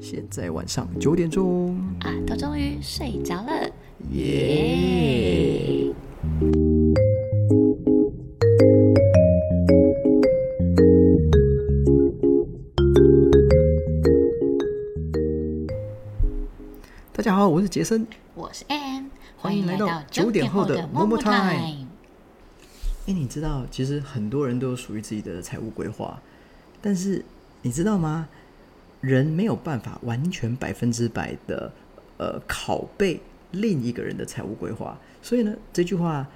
现在晚上九点钟，啊，都终于睡着了，耶！大家好，我是杰森。我是 Ann，欢迎来到到九点后的 Momo Momo Time 哎，你知道，其实很多人都有属于自己的财务规划，但是你知道吗？人没有办法完全百分之百的呃拷贝另一个人的财务规划，所以呢，这句话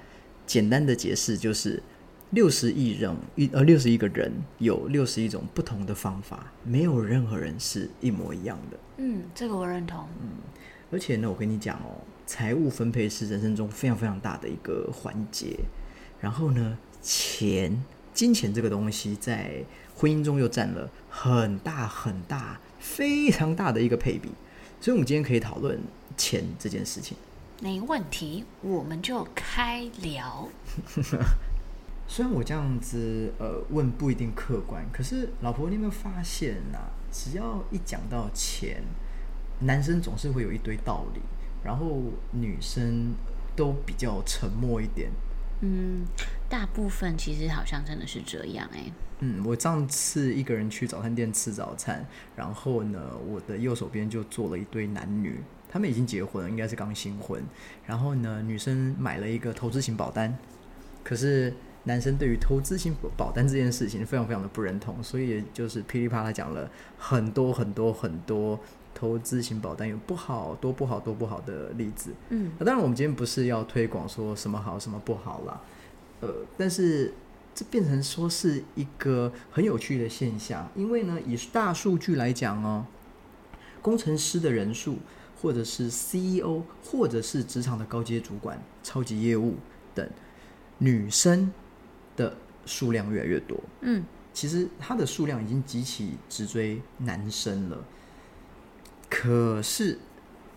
简单的解释就是：六十亿人一呃六十亿个人有六十一种不同的方法，没有任何人是一模一样的。嗯，这个我认同。嗯而且呢，我跟你讲哦，财务分配是人生中非常非常大的一个环节。然后呢，钱、金钱这个东西在婚姻中又占了很大很大、非常大的一个配比。所以，我们今天可以讨论钱这件事情。没问题，我们就开聊。虽然我这样子呃问不一定客观，可是老婆，你有没有发现啊？只要一讲到钱，男生总是会有一堆道理，然后女生都比较沉默一点。嗯，大部分其实好像真的是这样哎、嗯，我上次一个人去早餐店吃早餐，然后呢，我的右手边就坐了一对男女，他们已经结婚了，应该是刚新婚。然后呢，女生买了一个投资型保单，可是男生对于投资型保单这件事情非常非常的不认同，所以就是噼里啪啦讲了很多很多很多投资型保单有不好、多不好、多不好的例子。嗯，那当然，我们今天不是要推广说什么好什么不好啦，呃，但是这变成说是一个很有趣的现象，因为呢，以大数据来讲哦，工程师的人数，或者是 CEO，或者是职场的高阶主管、超级业务等，女生的数量越来越多。嗯，其实它的数量已经极其直追男生了，可是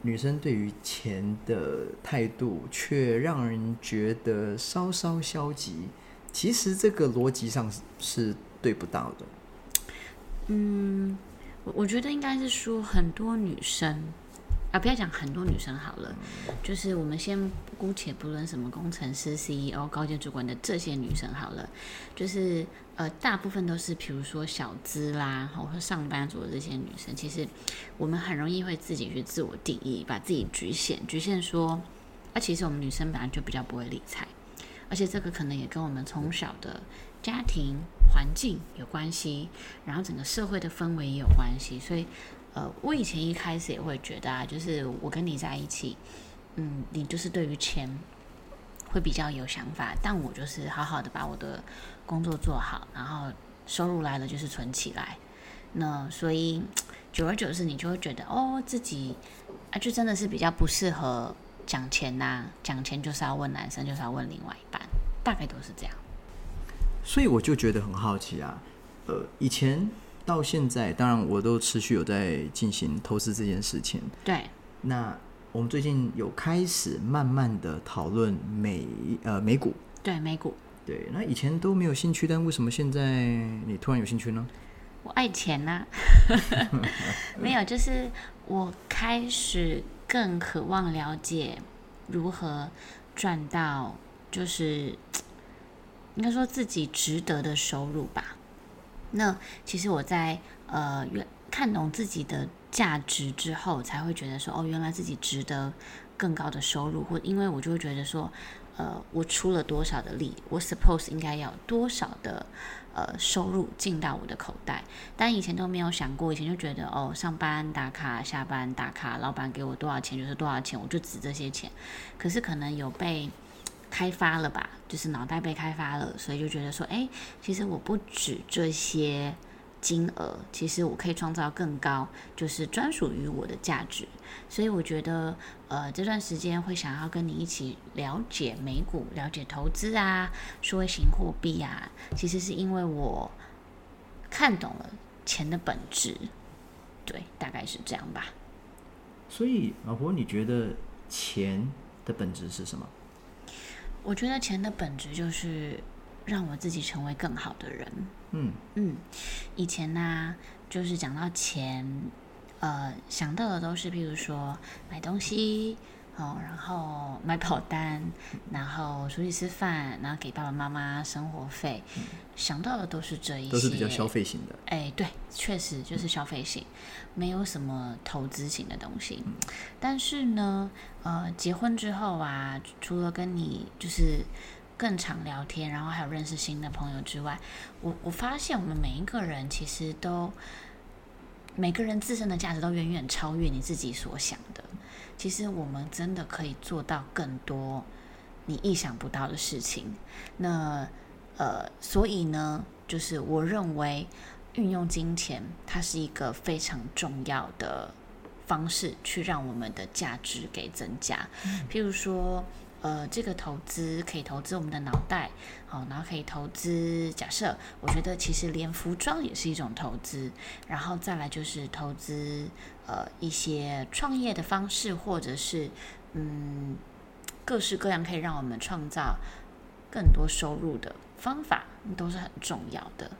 女生对于钱的态度却让人觉得稍稍消极。其实这个逻辑上是是对不到的。嗯，我我觉得应该是说很多女生啊，不要讲很多女生好了，就是我们先姑且不论什么工程师、CEO、高阶主管的这些女生好了，就是呃，大部分都是比如说小资啦，或者上班族的这些女生，其实我们很容易会自己去自我定义，把自己局限，局限说，啊，其实我们女生本来就比较不会理财。而且这个可能也跟我们从小的家庭环境有关系，然后整个社会的氛围也有关系。所以，呃，我以前一开始也会觉得啊，就是我跟你在一起，嗯，你就是对于钱会比较有想法，但我就是好好的把我的工作做好，然后收入来了就是存起来。那所以久而久之，你就会觉得哦，自己啊，就真的是比较不适合讲钱呐、讲钱就是要问男生，就是要问另外一半，大概都是这样。所以我就觉得很好奇啊，呃，以前到现在，当然我都持续有在进行投资这件事情。对，那我们最近有开始慢慢的讨论美呃美股，对，美股，对，那以前都没有兴趣，但为什么现在你突然有兴趣呢？我爱钱呐、没有，就是我开始更渴望了解如何赚到，就是 应该说自己值得的收入吧。那其实我在呃原看懂自己的价值之后，才会觉得说，哦，原来自己值得更高的收入，或因为我就会觉得说，呃，我出了多少的力，我 suppose 应该要多少的呃收入进到我的口袋。但以前都没有想过，以前就觉得哦，上班打卡，下班打卡，老板给我多少钱就是多少钱，我就值这些钱。可是可能有被开发了吧，就是脑袋被开发了，所以就觉得说，哎，其实我不止这些金额，其实我可以创造更高，就是专属于我的价值。所以我觉得，呃，这段时间会想要跟你一起了解美股、了解投资啊、数位型货币啊，其实是因为我看懂了钱的本质。对，大概是这样吧。所以老婆，你觉得钱的本质是什么？我觉得钱的本质就是让我自己成为更好的人。嗯嗯，以前呢、就是讲到钱，呃想到的都是，譬如说买东西。哦，然后买保单，然后出去吃饭，然后给爸爸妈妈生活费，想到的都是这一些，都是比较消费型的。哎，对，确实就是消费型，没有什么投资型的东西。但是呢，呃，结婚之后啊，除了跟你就是更常聊天，然后还有认识新的朋友之外，我我发现我们每一个人其实都每个人自身的价值都远远超越你自己所想的。其实我们真的可以做到更多你意想不到的事情。那呃，所以呢，就是我认为运用金钱，它是一个非常重要的方式，去让我们的价值给增加。譬如说，呃，这个投资可以投资我们的脑袋，好，然后可以投资。假设我觉得其实连服装也是一种投资，然后再来就是投资。呃，一些创业的方式，或者是嗯，各式各样可以让我们创造更多收入的方法，都是很重要的。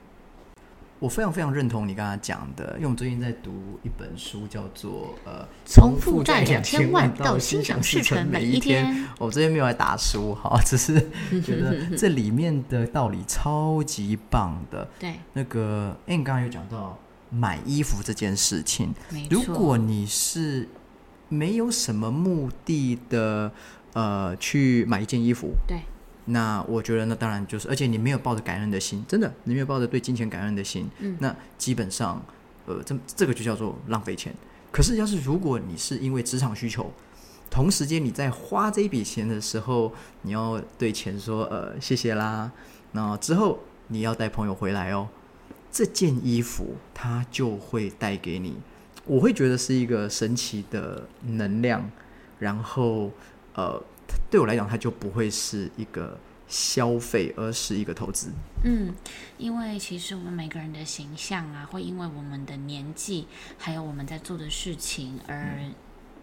我非常非常认同你刚才讲的，因为我们最近在读一本书，叫做《呃，从负债两千万到心想事成每一天》。我这边没有来打书哈，只是觉得这里面的道理超级棒的。对，那个，哎，你刚刚有讲到。买衣服这件事情，如果你是没有什么目的的，呃，去买一件衣服，对，那我觉得那当然就是，而且你没有抱着感恩的心，真的，你没有抱着对金钱感恩的心，嗯，那基本上，呃，这这个就叫做浪费钱。可是，要是如果你是因为职场需求，同时间你在花这一笔钱的时候，你要对钱说，呃，谢谢啦，那之后你要带朋友回来哦。这件衣服它就会带给你，我会觉得是一个神奇的能量，然后呃，对我来讲，它就不会是一个消费，而是一个投资。嗯，因为其实我们每个人的形象啊，会因为我们的年纪，还有我们在做的事情而。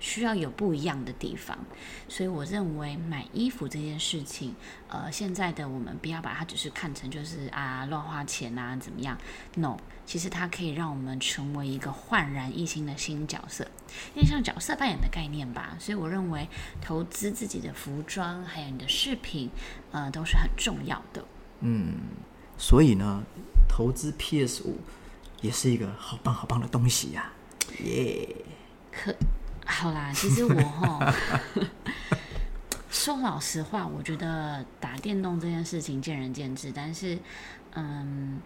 需要有不一样的地方，所以我认为买衣服这件事情，呃，现在的我们不要把它只是看成就是啊乱花钱啊怎么样？No，其实它可以让我们成为一个焕然一新的新角色，因为像角色扮演的概念吧。所以我认为投资自己的服装还有你的饰品，呃，都是很重要的。嗯，所以呢，投资 PS 五也是一个好棒好棒的东西呀，耶！可。好啦，其实我哈 说老实话，我觉得打电动这件事情见仁见智，但是嗯，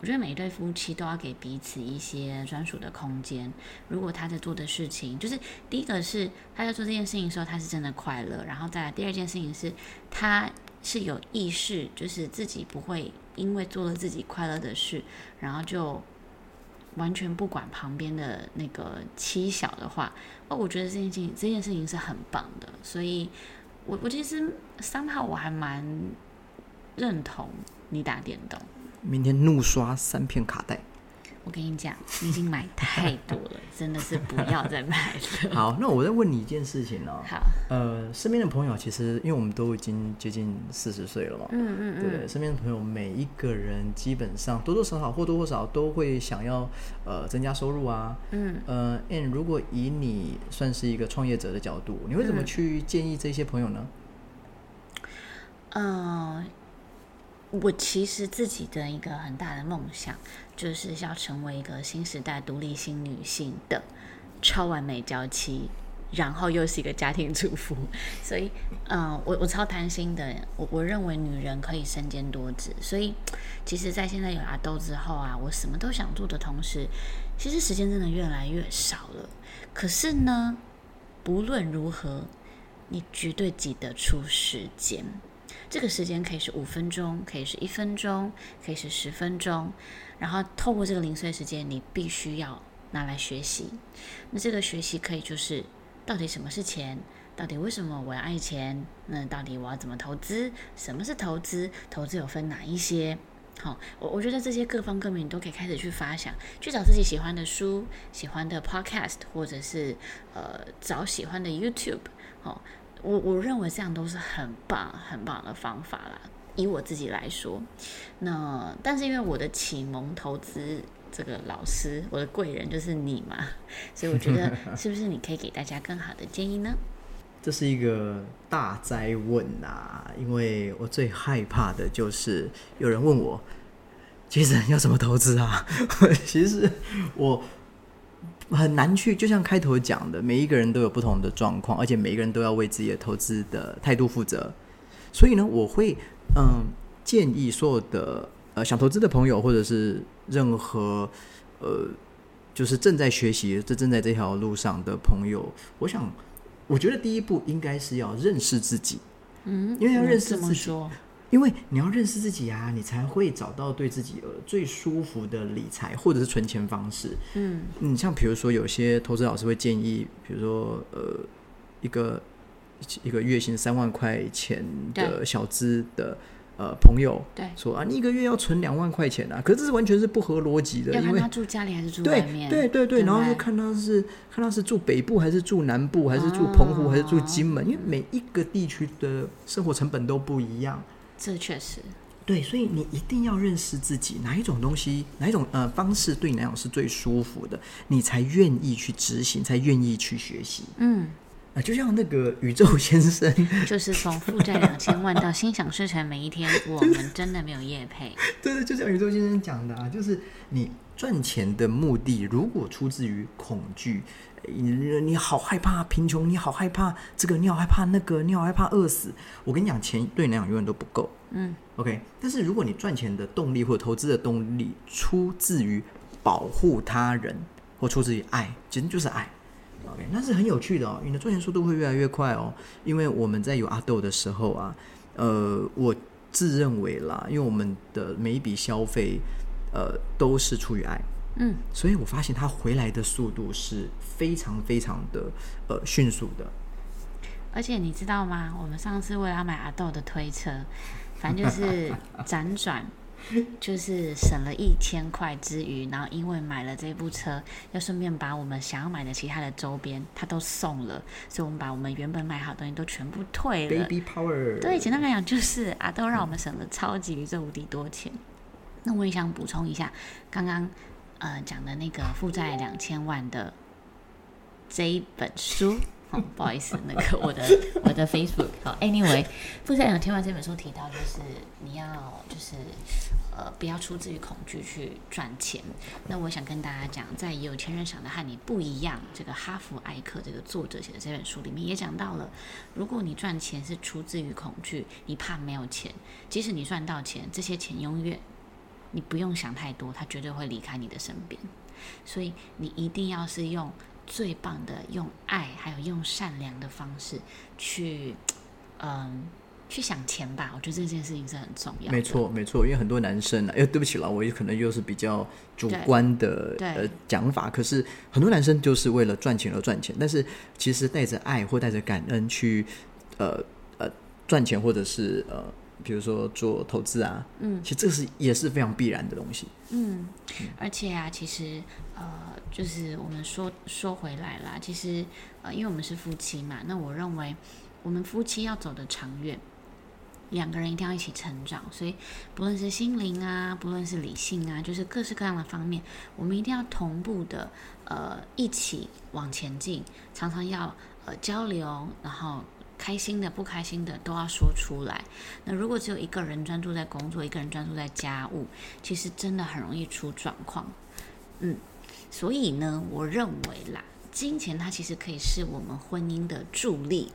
我觉得每一对夫妻都要给彼此一些专属的空间。如果他在做的事情，就是第一个是他在做这件事情的时候，他是真的快乐，然后再来第二件事情是他是有意识，就是自己不会因为做了自己快乐的事，然后就。完全不管旁边的那个七小的话，哦，我觉得这件事情这件事情是很棒的，所以，我我其实三号我还蛮认同你打电动，明天怒刷三片卡带。我跟你讲，你已经买太多了，真的是不要再买了。好，那我再问你一件事情哦。好。呃，身边的朋友其实，因为我们都已经接近四十岁了嘛。嗯嗯嗯。对，身边的朋友每一个人基本上多多少少或多或少都会想要呃增加收入啊。嗯。呃，And 如果以你算是一个创业者的角度，你会怎么去建议这些朋友呢？嗯。我其实自己的一个很大的梦想，就是要成为一个新时代独立新女性的超完美娇妻，然后又是一个家庭主妇。所以，嗯，我我超贪心的。我 我认为女人可以身兼多职。所以，其实，在现在有阿豆之后啊，我什么都想做的同时，其实时间真的越来越少了。可是呢，不论如何，你绝对挤得出时间。这个时间可以是五分钟，可以是一分钟，可以是十分钟。然后透过这个零碎时间，你必须要拿来学习。那这个学习可以就是，到底什么是钱？到底为什么我要爱钱？那到底我要怎么投资？什么是投资？投资有分哪一些？好，我我觉得这些各方各面你都可以开始去发想，去找自己喜欢的书、喜欢的 podcast，或者是呃找喜欢的 YouTube。好。我我认为这样都是很棒很棒的方法啦。以我自己来说，那但是因为我的启蒙投资这个老师，我的贵人就是你嘛，所以我觉得 是不是你可以给大家更好的建议呢？这是一个大灾问呐、因为我最害怕的就是有人问我，杰森要怎么投资啊？其实我很难去，就像开头讲的，每一个人都有不同的状况，而且每一个人都要为自己的投资的态度负责。所以呢，我会嗯建议所有的呃想投资的朋友，或者是任何呃就是正在学习、这正在这条路上的朋友，我想，我觉得第一步应该是要认识自己，嗯，因为要认识自己？因为你要认识自己啊，你才会找到对自己呃最舒服的理财或者是存钱方式。嗯。你，像比如说有些投资老师会建议，比如说呃一个一个月薪三万块钱的小资的呃朋友对，说啊，你一个月要存两万块钱啊，可是这是完全是不合逻辑的，因为他住家里还是住外对面，对对对，不然后就看他是看他是住北部还是住南部，还是住澎湖、还是住金门，因为每一个地区的生活成本都不一样。这确实，对，所以你一定要认识自己，哪一种东西，哪一种呃方式对你来讲是最舒服的，你才愿意去执行，才愿意去学习。嗯，啊、就像那个宇宙先生，就是从负债两千万到心想事成，每一天我们真的没有业配，对对，就像宇宙先生讲的啊，就是你赚钱的目的如果出自于恐惧，你你好害怕贫穷，你好害怕这个，你好害怕那个，你好害怕饿死。我跟你讲，钱对你来讲永远都不够。嗯 OK，但是如果你赚钱的动力或者投资的动力出自于保护他人，或出自于爱，其实就是爱。那是很有趣的哦，你的赚钱速度会越来越快哦。因为我们在有阿豆的时候啊，呃，我自认为啦，因为我们的每一笔消费，呃，都是出于爱，嗯，所以我发现它回来的速度是非常非常的呃迅速的。而且你知道吗？我们上次为了要买阿豆的推车，反正就是 辗转，就是省了一千块之余，然后因为买了这部车，要顺便把我们想要买的其他的周边，他都送了，所以我们把我们原本买好的东西都全部退了。Baby Power，对，简单来讲就是阿都让我们省了超级宇宙无敌多钱。那我也想补充一下，刚刚呃讲的那个负债两千万的这一本书。哦，不好意思，那个我的 我的 Facebook 好，Anyway，负债两千万这本书提到，就是你要就是呃不要出自于恐惧去赚钱。那我想跟大家讲，在有钱人想的和你不一样，这个哈佛艾克这个作者写的这本书里面也讲到了，如果你赚钱是出自于恐惧，你怕没有钱，即使你赚到钱，这些钱永远你不用想太多，它绝对会离开你的身边。所以你一定要是用最棒的用爱，还有用善良的方式去，嗯，去想钱吧。我觉得这件事情是很重要的。没错，没错，因为很多男生啊，哎，对不起了，我也可能又是比较主观的呃讲法，可是很多男生就是为了赚钱而赚钱，但是其实带着爱或带着感恩去呃呃赚钱，或者是呃比如说做投资啊，嗯其实这是也是非常必然的东西。嗯，而且啊，其实呃，就是我们说说回来啦，其实呃，因为我们是夫妻嘛，那我认为我们夫妻要走得长远，两个人一定要一起成长，所以不论是心灵啊，不论是理性啊，就是各式各样的方面，我们一定要同步的呃一起往前进，常常要呃交流，然后。开心的、不开心的都要说出来。那如果只有一个人专注在工作，一个人专注在家务，其实真的很容易出状况。嗯，所以呢，我认为啦，金钱它其实可以是我们婚姻的助力，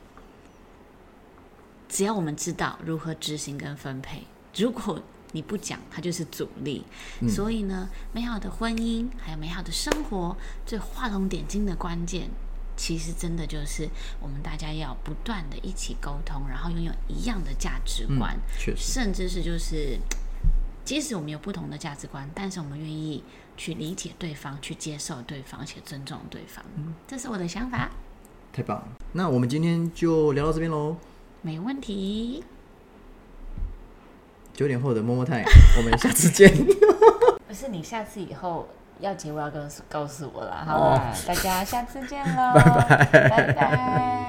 只要我们知道如何执行跟分配。如果你不讲，它就是阻力。嗯所以呢，美好的婚姻还有美好的生活，最画龙点睛的关键，其实真的就是我们大家要不断的一起沟通，然后拥有一样的价值嗯观。，确实，甚至是就是，即使我们有不同的价值观，但是我们愿意去理解对方，去接受对方，而且尊重对方。这是我的想法，太棒了。那我们今天就聊到这边喽。没问题。九点后的摸摸太，我们下次见。不是你下次以后要结尾要告诉告诉我了，好吧大家下次见喽，拜拜，拜拜。